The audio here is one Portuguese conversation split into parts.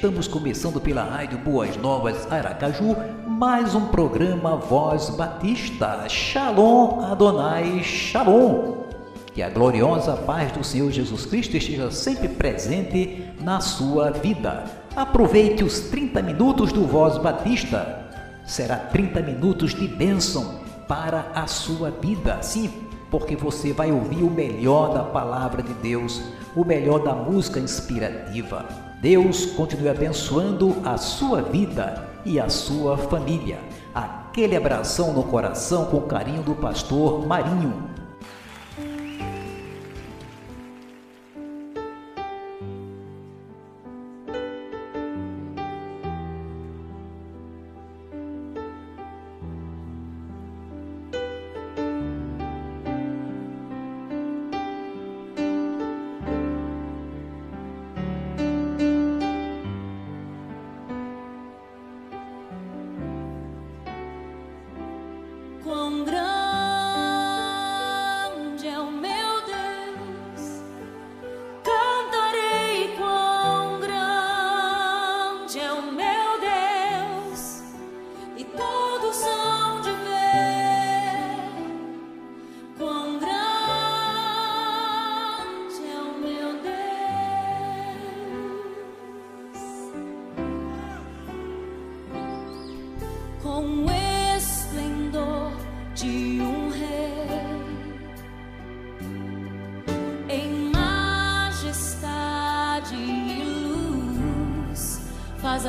Estamos começando pela Rádio Boas Novas Aracaju, mais um programa Voz Batista. Shalom Adonai Shalom. Que a gloriosa paz do Senhor Jesus Cristo esteja sempre presente na sua vida. Aproveite os 30 minutos do Voz Batista. Será 30 minutos de bênção para a sua vida. Sim, porque você vai ouvir o melhor da palavra de Deus, o melhor da música inspirativa Deus continue abençoando a sua vida e a sua família. Aquele abração no coração com carinho do pastor Marinho.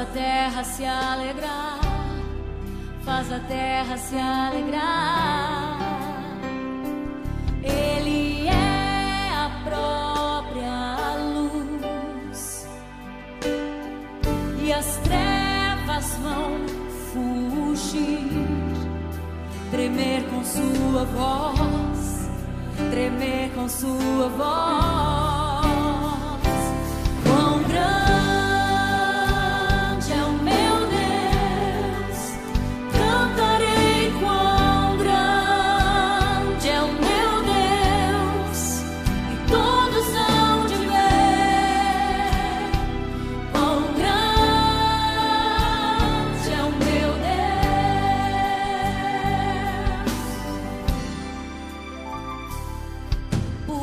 a terra se alegrar, faz a terra se alegrar. Ele é a própria luz e as trevas vão fugir, tremer com sua voz, tremer com sua voz.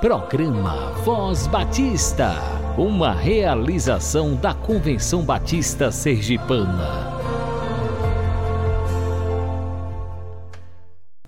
Programa Voz Batista, uma realização da Convenção Batista Sergipana.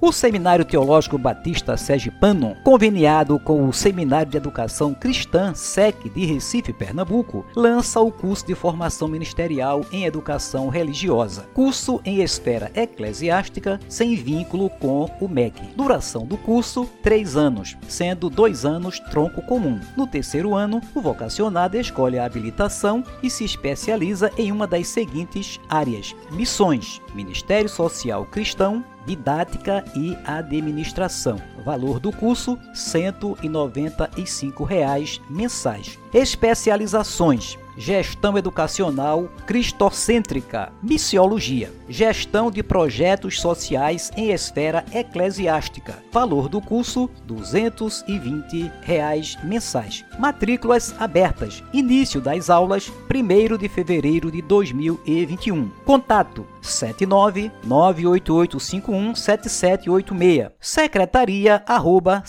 O Seminário Teológico Batista Sergipano, conveniado com o Seminário de Educação Cristã SEC de Recife, Pernambuco, lança o curso de formação ministerial em educação religiosa. Curso em esfera eclesiástica sem vínculo com o MEC. Duração do curso: três anos, sendo dois anos tronco comum. No terceiro ano, o vocacionado escolhe a habilitação e se especializa em uma das seguintes áreas: missões, Ministério Social Cristão, Didática e Administração. Valor do curso: 195 reais mensais. Especializações: Gestão Educacional Cristocêntrica, Missiologia, Gestão de Projetos Sociais em Esfera Eclesiástica. Valor do curso: 220 reais mensais. Matrículas abertas. Início das aulas: 1 de fevereiro de 2021. Contato: 79988517786. Secretaria arroba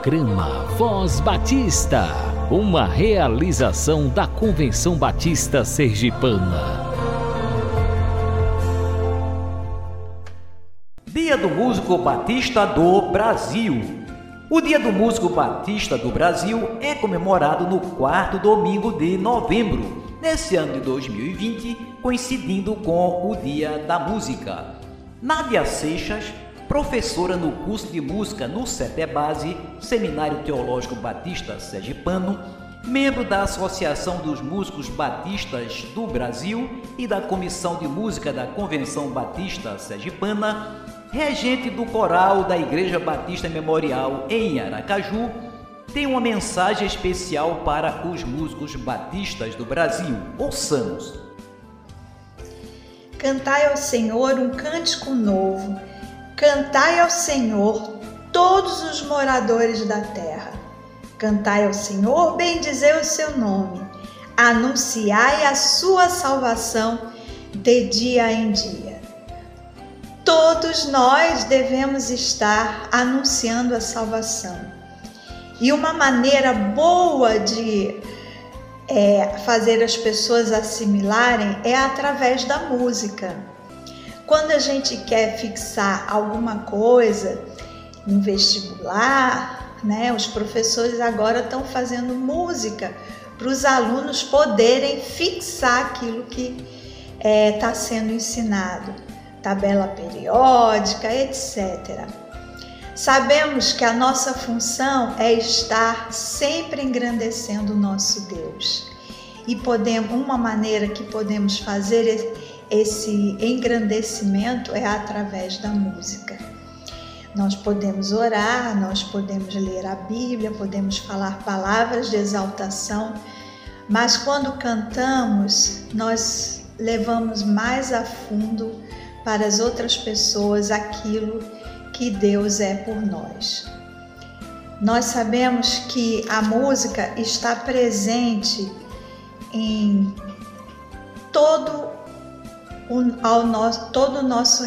Programa Voz Batista, uma realização da Convenção Batista Sergipana. Dia do Músico Batista do Brasil. O Dia do Músico Batista do Brasil é comemorado no quarto domingo de novembro, nesse ano de 2020, coincidindo com o Dia da Música. Nádia Seixas professora no curso de música no CETEBASE, Seminário Teológico Batista Sergipano, membro da Associação dos Músicos Batistas do Brasil e da Comissão de Música da Convenção Batista Sergipana, regente do coral da Igreja Batista Memorial em Aracaju, tem uma mensagem especial para os músicos batistas do Brasil. Ouçamos. Cantai ao Senhor um cântico novo Cantai ao Senhor, todos os moradores da terra. Cantai ao Senhor, bendizei o seu nome. Anunciai a sua salvação de dia em dia. Todos nós devemos estar anunciando a salvação. E uma maneira boa de é, fazer as pessoas assimilarem é através da música. Quando a gente quer fixar alguma coisa no vestibular, né, os professores agora estão fazendo música para os alunos poderem fixar aquilo que está é, tá sendo ensinado, tabela periódica, etc. Sabemos que a nossa função é estar sempre engrandecendo o nosso Deus. E podemos, uma maneira que podemos fazer esse engrandecimento é através da música. Nós podemos orar, nós podemos ler a Bíblia, podemos falar palavras de exaltação, mas quando cantamos, nós levamos mais a fundo para as outras pessoas aquilo que Deus é por nós. Nós sabemos que a música está presente em todo ao nosso, todo o nosso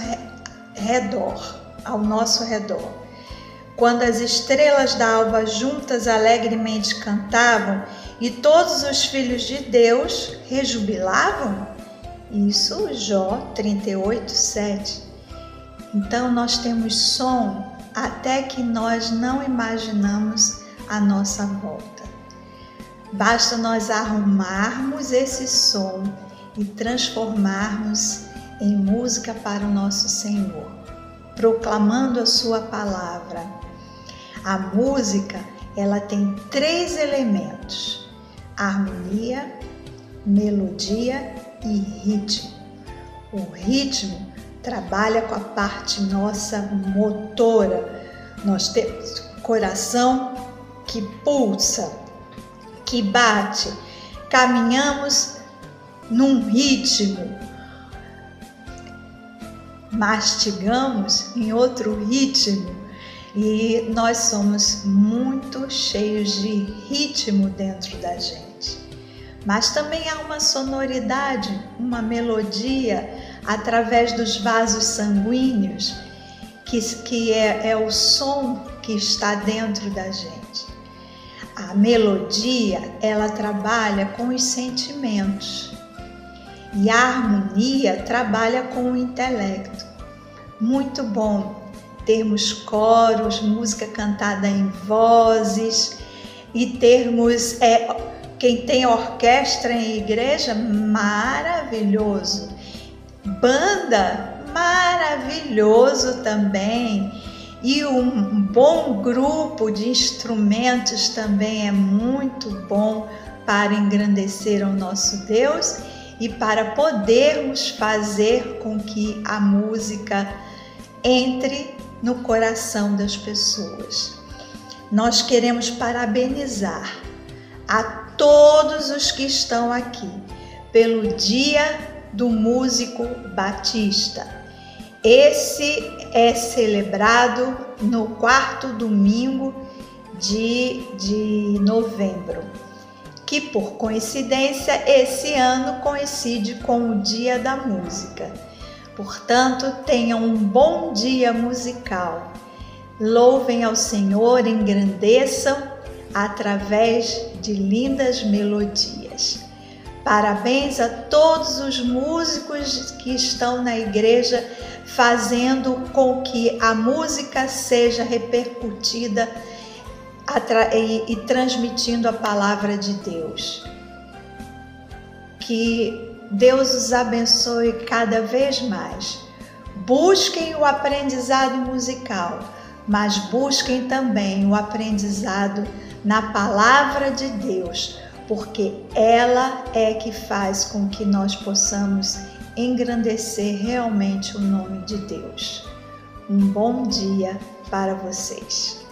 redor, ao nosso redor. Quando as estrelas da alva juntas alegremente cantavam e todos os filhos de Deus rejubilavam, isso Jó 38, 7. Então nós temos som até que nós não imaginamos a nossa volta. Basta nós arrumarmos esse som e transformarmos em música para o nosso Senhor, proclamando a sua palavra. A música, ela tem três elementos: harmonia, melodia e ritmo. O ritmo trabalha com a parte nossa motora. Nós temos coração que pulsa, que bate. Caminhamos num ritmo, mastigamos em outro ritmo e nós somos muito cheios de ritmo dentro da gente. Mas também há uma sonoridade, uma melodia através dos vasos sanguíneos, que, que é, é o som que está dentro da gente. A melodia, ela trabalha com os sentimentos. E a harmonia trabalha com o intelecto. Muito bom termos coros, música cantada em vozes e termos é, quem tem orquestra em igreja, maravilhoso. Banda, maravilhoso também. E um bom grupo de instrumentos também é muito bom para engrandecer o nosso Deus e para podermos fazer com que a música entre no coração das pessoas. Nós queremos parabenizar a todos os que estão aqui pelo Dia do Músico Batista. Esse é celebrado no quarto domingo de, de novembro que por coincidência esse ano coincide com o Dia da Música. Portanto, tenham um bom dia musical. Louvem ao Senhor, engrandeçam através de lindas melodias. Parabéns a todos os músicos que estão na igreja fazendo com que a música seja repercutida e, e transmitindo a palavra de Deus. Que Deus os abençoe cada vez mais. Busquem o aprendizado musical, mas busquem também o aprendizado na palavra de Deus, porque ela é que faz com que nós possamos engrandecer realmente o nome de Deus. Um bom dia para vocês.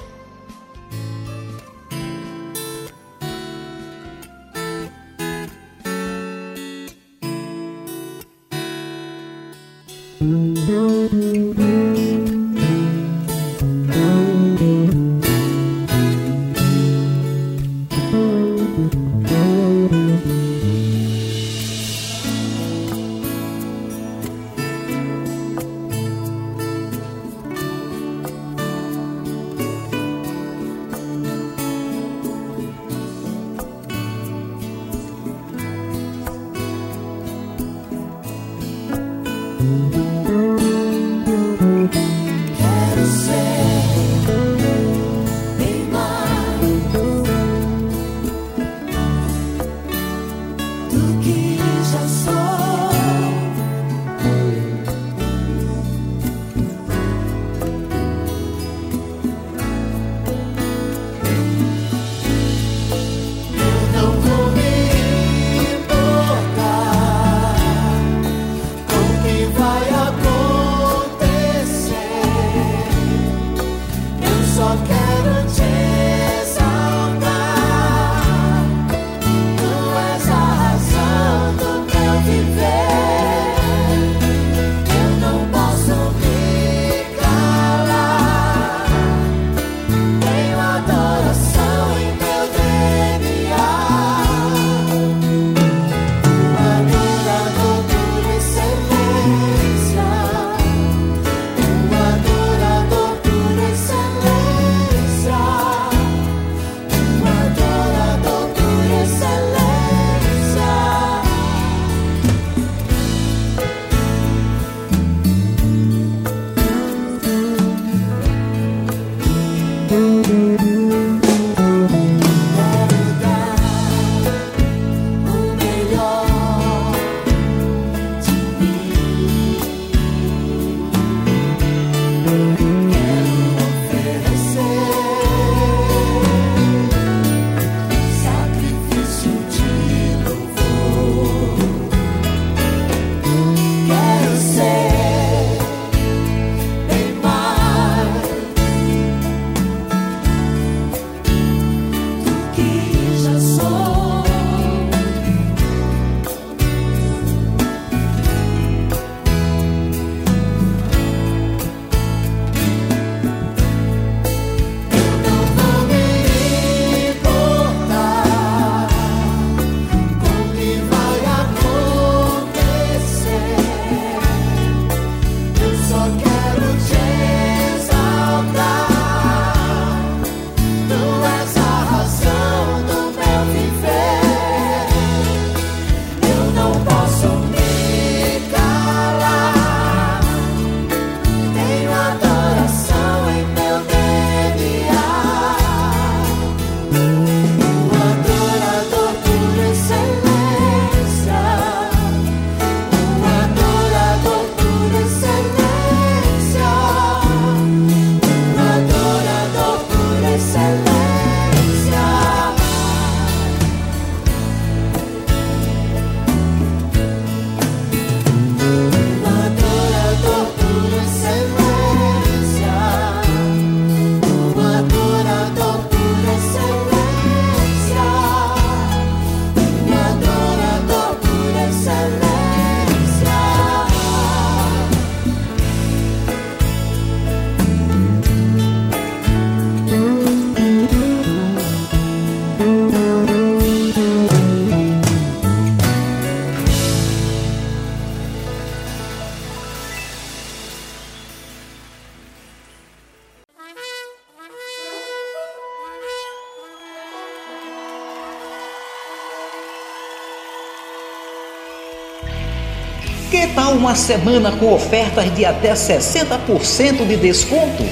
Uma semana com ofertas de até 60% de desconto?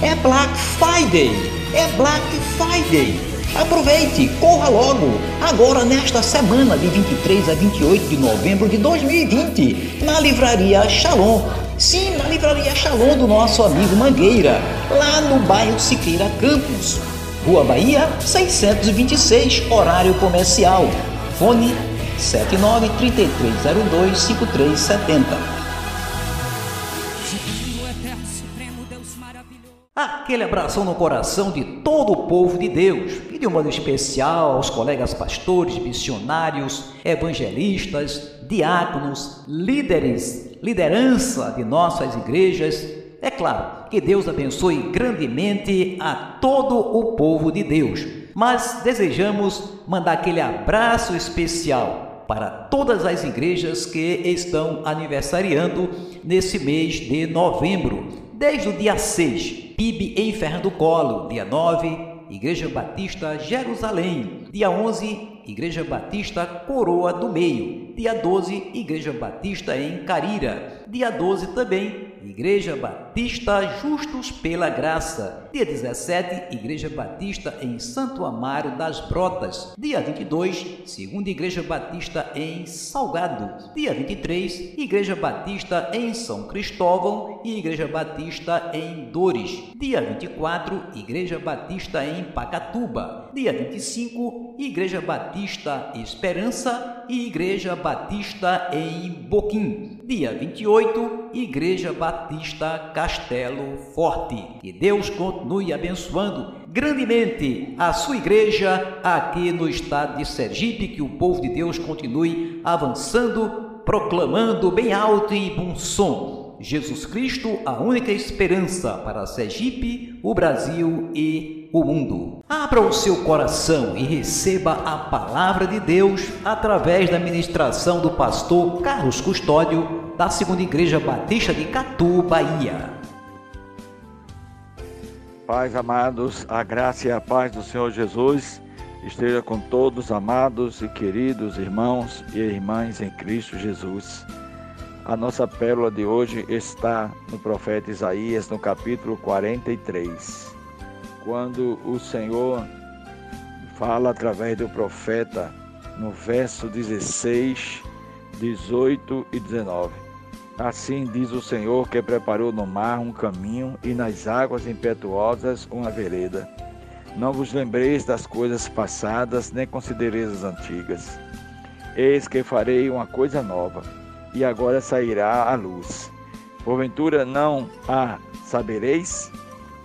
É Black Friday! É Black Friday! Aproveite, corra logo! Agora nesta semana de 23 a 28 de novembro de 2020, na Livraria Shalom. Sim, na Livraria Shalom do nosso amigo Mangueira, lá no bairro Siqueira Campos. Rua Bahia, 626, horário comercial. Fone 7933025370. Aquele abração no coração de todo o povo de Deus e de um modo especial aos colegas pastores, missionários, evangelistas, diáconos, líderes, liderança de nossas igrejas. É claro que Deus abençoe grandemente a todo o povo de Deus, mas desejamos mandar aquele abraço especial para todas as igrejas que estão aniversariando nesse mês de novembro, desde o dia 6, PIB em Ferro do Colo, dia 9, Igreja Batista Jerusalém, dia 11, Igreja Batista Coroa do Meio, dia 12, Igreja Batista em Carira, dia 12 também, Igreja Batista Justos pela Graça. Dia 17, Igreja Batista em Santo Amaro das Brotas. Dia 22, Segunda Igreja Batista em Salgado. Dia 23, Igreja Batista em São Cristóvão e Igreja Batista em Dores. Dia 24, Igreja Batista em Pacatuba. Dia 25, Igreja Batista Esperança e Igreja Batista em Boquim. Dia 28, Igreja Batista Castelo Forte. Que Deus continue abençoando grandemente a sua igreja aqui no estado de Sergipe, que o povo de Deus continue avançando, proclamando bem alto e bom som. Jesus Cristo, a única esperança para Sergipe, o Brasil e o mundo. Abra o seu coração e receba a palavra de Deus através da ministração do pastor Carlos Custódio, da Segunda Igreja Batista de Catu, Bahia. Pais amados, a graça e a paz do Senhor Jesus esteja com todos, amados e queridos irmãos e irmãs em Cristo Jesus. A nossa pérola de hoje está no profeta Isaías, no capítulo 43 quando o Senhor fala através do profeta no verso 16, 18 e 19. Assim diz o Senhor que preparou no mar um caminho e nas águas impetuosas uma vereda. Não vos lembreis das coisas passadas, nem considereis as antigas. Eis que farei uma coisa nova, e agora sairá a luz. Porventura não a sabereis?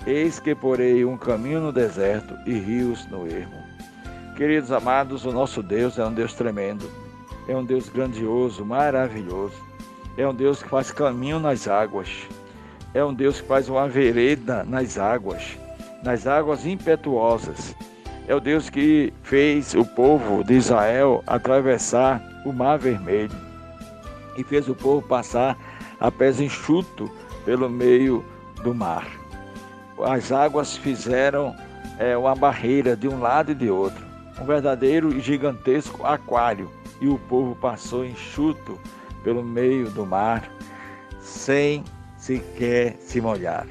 Eis que porei um caminho no deserto e rios no ermo. Queridos amados, o nosso Deus é um Deus tremendo, é um Deus grandioso, maravilhoso, é um Deus que faz caminho nas águas, é um Deus que faz uma vereda nas águas, nas águas impetuosas. É o Deus que fez o povo de Israel atravessar o Mar Vermelho e fez o povo passar a pés enxuto pelo meio do mar as águas fizeram é, uma barreira de um lado e de outro, um verdadeiro e gigantesco aquário, e o povo passou enxuto pelo meio do mar, sem sequer se molhar.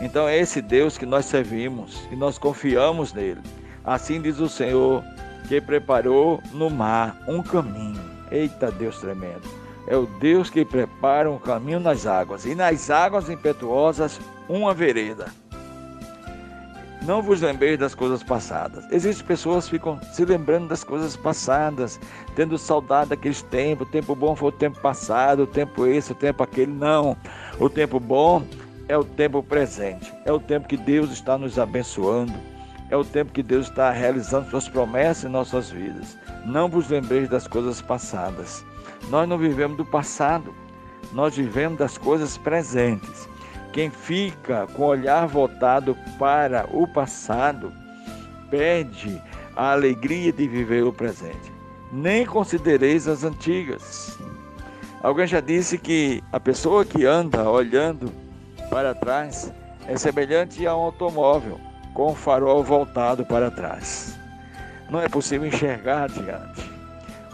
Então é esse Deus que nós servimos e nós confiamos nele. Assim diz o Senhor, que preparou no mar um caminho. Eita Deus tremendo! É o Deus que prepara um caminho nas águas, e nas águas impetuosas uma vereda. Não vos lembreis das coisas passadas. Existem pessoas que ficam se lembrando das coisas passadas, tendo saudade daqueles tempos. O tempo bom foi o tempo passado, o tempo esse, o tempo aquele. Não. O tempo bom é o tempo presente. É o tempo que Deus está nos abençoando. É o tempo que Deus está realizando suas promessas em nossas vidas. Não vos lembreis das coisas passadas. Nós não vivemos do passado. Nós vivemos das coisas presentes. Quem fica com o olhar voltado para o passado perde a alegria de viver o presente. Nem considereis as antigas. Alguém já disse que a pessoa que anda olhando para trás é semelhante a um automóvel com o farol voltado para trás. Não é possível enxergar adiante.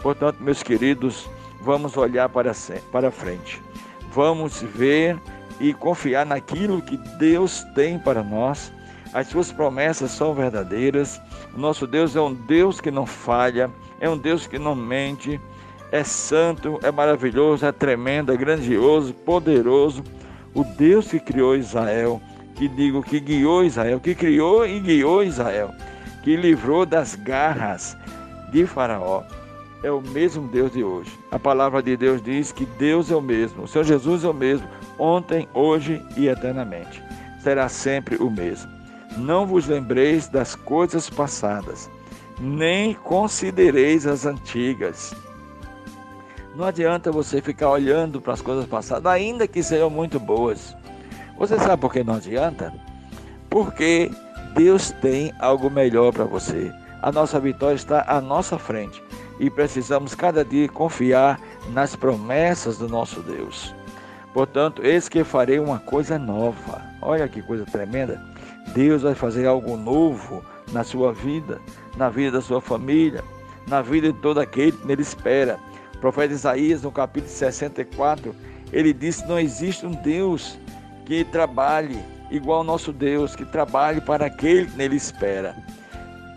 Portanto, meus queridos, vamos olhar para, para frente. Vamos ver e confiar naquilo que Deus tem para nós. As suas promessas são verdadeiras. Nosso Deus é um Deus que não falha, é um Deus que não mente, é santo, é maravilhoso, é tremendo, é grandioso, poderoso. O Deus que criou Israel, que digo que guiou Israel, que criou e guiou Israel, que livrou das garras de Faraó, é o mesmo Deus de hoje. A palavra de Deus diz que Deus é o mesmo, o Senhor Jesus é o mesmo, ontem, hoje e eternamente. Será sempre o mesmo. Não vos lembreis das coisas passadas, nem considereis as antigas. Não adianta você ficar olhando para as coisas passadas, ainda que sejam muito boas. Você sabe por que não adianta? Porque Deus tem algo melhor para você. A nossa vitória está à nossa frente e precisamos cada dia confiar nas promessas do nosso Deus. Portanto, eis que farei uma coisa nova. Olha que coisa tremenda. Deus vai fazer algo novo na sua vida, na vida da sua família, na vida de todo aquele que nele espera. O profeta Isaías, no capítulo 64, ele disse: Não existe um Deus que trabalhe igual ao nosso Deus, que trabalhe para aquele que nele espera.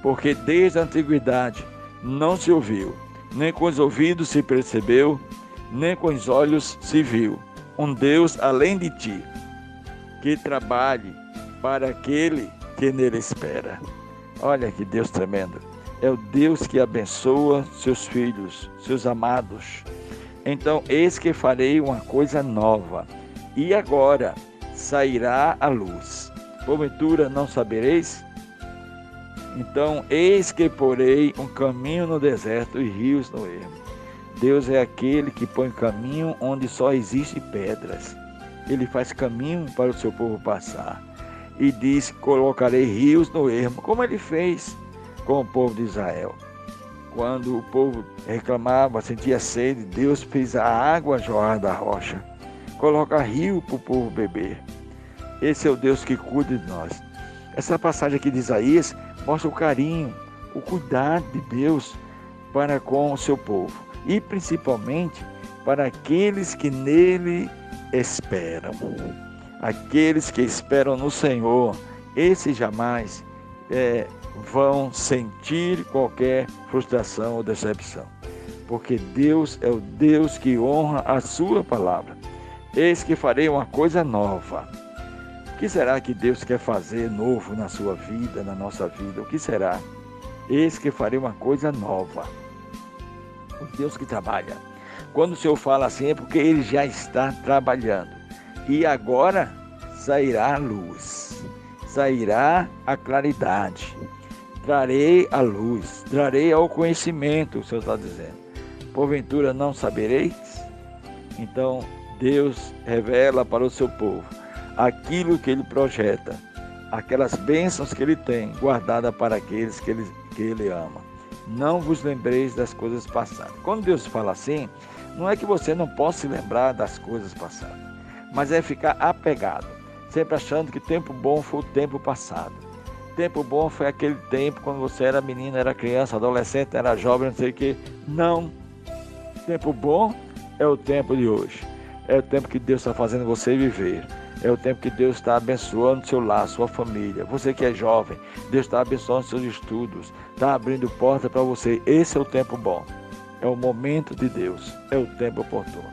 Porque desde a antiguidade não se ouviu, nem com os ouvidos se percebeu, nem com os olhos se viu. Um Deus além de ti, que trabalhe para aquele que nele espera. Olha que Deus tremendo. É o Deus que abençoa seus filhos, seus amados. Então, eis que farei uma coisa nova, e agora sairá a luz. Porventura não sabereis? Então, eis que porei um caminho no deserto e rios no ermo. Deus é aquele que põe caminho onde só existe pedras. Ele faz caminho para o seu povo passar. E diz: Colocarei rios no ermo, como ele fez com o povo de Israel. Quando o povo reclamava, sentia sede, Deus fez a água jorrar da rocha. Coloca rio para o povo beber. Esse é o Deus que cuida de nós. Essa passagem aqui de Isaías mostra o carinho, o cuidado de Deus para com o seu povo e principalmente para aqueles que nele esperam. Aqueles que esperam no Senhor, esses jamais é, vão sentir qualquer frustração ou decepção, porque Deus é o Deus que honra a sua palavra. Eis que farei uma coisa nova que será que Deus quer fazer novo na sua vida, na nossa vida? O que será? Eis que farei uma coisa nova. O Deus que trabalha. Quando o Senhor fala assim é porque Ele já está trabalhando. E agora sairá a luz, sairá a claridade. Trarei a luz, trarei ao conhecimento, o Senhor está dizendo. Porventura não sabereis? Então Deus revela para o seu povo aquilo que ele projeta, aquelas bênçãos que ele tem guardada para aqueles que ele, que ele ama. Não vos lembreis das coisas passadas. Quando Deus fala assim, não é que você não possa se lembrar das coisas passadas, mas é ficar apegado, sempre achando que tempo bom foi o tempo passado. Tempo bom foi aquele tempo quando você era menina, era criança, adolescente, era jovem, não sei o que. Não. Tempo bom é o tempo de hoje. É o tempo que Deus está fazendo você viver. É o tempo que Deus está abençoando seu lar, sua família. Você que é jovem, Deus está abençoando seus estudos, está abrindo porta para você. Esse é o tempo bom. É o momento de Deus, é o tempo oportuno.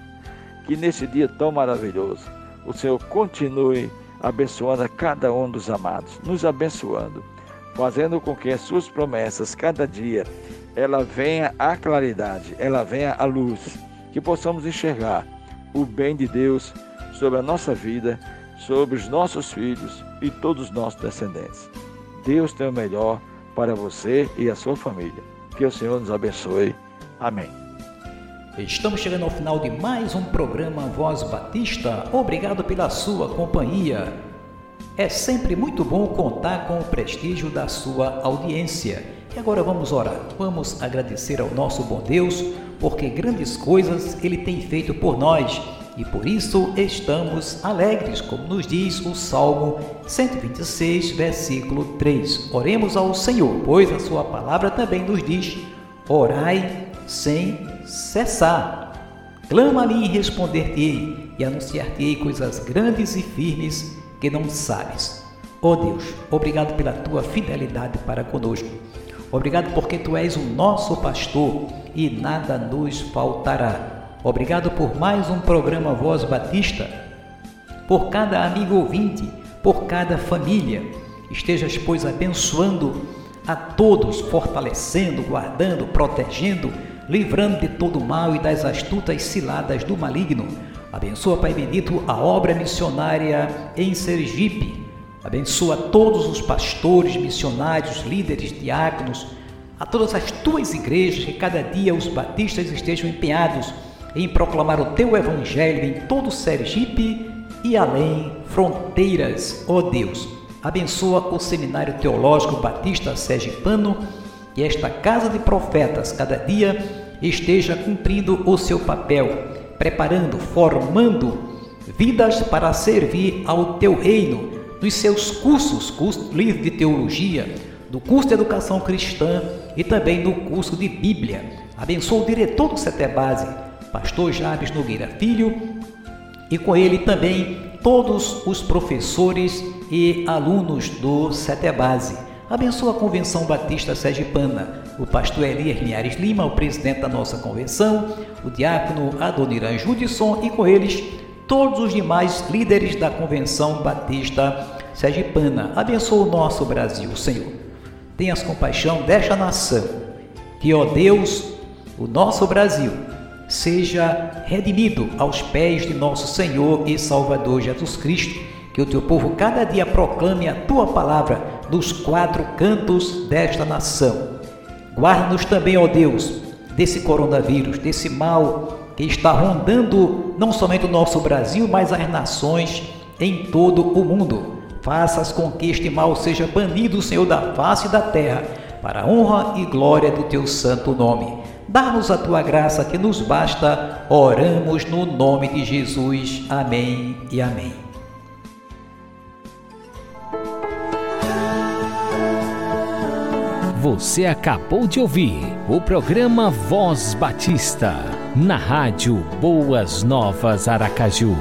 Que nesse dia tão maravilhoso, o Senhor continue abençoando a cada um dos amados, nos abençoando, fazendo com que as suas promessas, cada dia, ela venha à claridade, ela venha à luz, que possamos enxergar o bem de Deus sobre a nossa vida sobre os nossos filhos e todos os nossos descendentes. Deus tem o melhor para você e a sua família. Que o Senhor nos abençoe. Amém. Estamos chegando ao final de mais um programa Voz Batista. Obrigado pela sua companhia. É sempre muito bom contar com o prestígio da sua audiência. E agora vamos orar. Vamos agradecer ao nosso bom Deus, porque grandes coisas ele tem feito por nós e por isso estamos alegres, como nos diz o Salmo 126, versículo 3. Oremos ao Senhor, pois a sua palavra também nos diz: orai sem cessar. Clama a mim e responder-te-ei, e anunciar-te-ei coisas grandes e firmes que não sabes. Ó oh Deus, obrigado pela tua fidelidade para conosco. Obrigado porque tu és o nosso pastor e nada nos faltará. Obrigado por mais um programa Voz Batista, por cada amigo ouvinte, por cada família. Estejas, pois, abençoando a todos, fortalecendo, guardando, protegendo, livrando de todo mal e das astutas ciladas do maligno. Abençoa, Pai bendito, a obra missionária em Sergipe. Abençoa todos os pastores, missionários, líderes, diáconos, a todas as tuas igrejas, que cada dia os batistas estejam empenhados em proclamar o teu evangelho em todo Sergipe e além fronteiras, ó Deus. Abençoa o Seminário Teológico Batista Sergipano que esta casa de profetas cada dia esteja cumprindo o seu papel, preparando, formando vidas para servir ao teu reino, nos seus cursos, curso livre de teologia, do curso de educação cristã e também no curso de Bíblia. Abençoa o diretor do Setebase, pastor Jabes Nogueira Filho, e com ele também todos os professores e alunos do Setebase. Abençoa a Convenção Batista Sergipana, o pastor Elias Linhares Lima, o presidente da nossa convenção, o diácono Adoniran Judson e com eles todos os demais líderes da Convenção Batista Sergipana. Abençoa o nosso Brasil, Senhor. Tenhas compaixão desta nação, que, ó Deus, o nosso Brasil seja redimido aos pés de nosso Senhor e Salvador Jesus Cristo. Que o teu povo cada dia proclame a tua palavra nos quatro cantos desta nação. Guarda-nos também, ó Deus, desse coronavírus, desse mal que está rondando não somente o nosso Brasil, mas as nações em todo o mundo. Faças com que este mal seja banido, Senhor, da face da terra, para a honra e glória do teu santo nome. Dá-nos a tua graça que nos basta. Oramos no nome de Jesus. Amém e amém. Você acabou de ouvir o programa Voz Batista, na rádio Boas Novas Aracaju.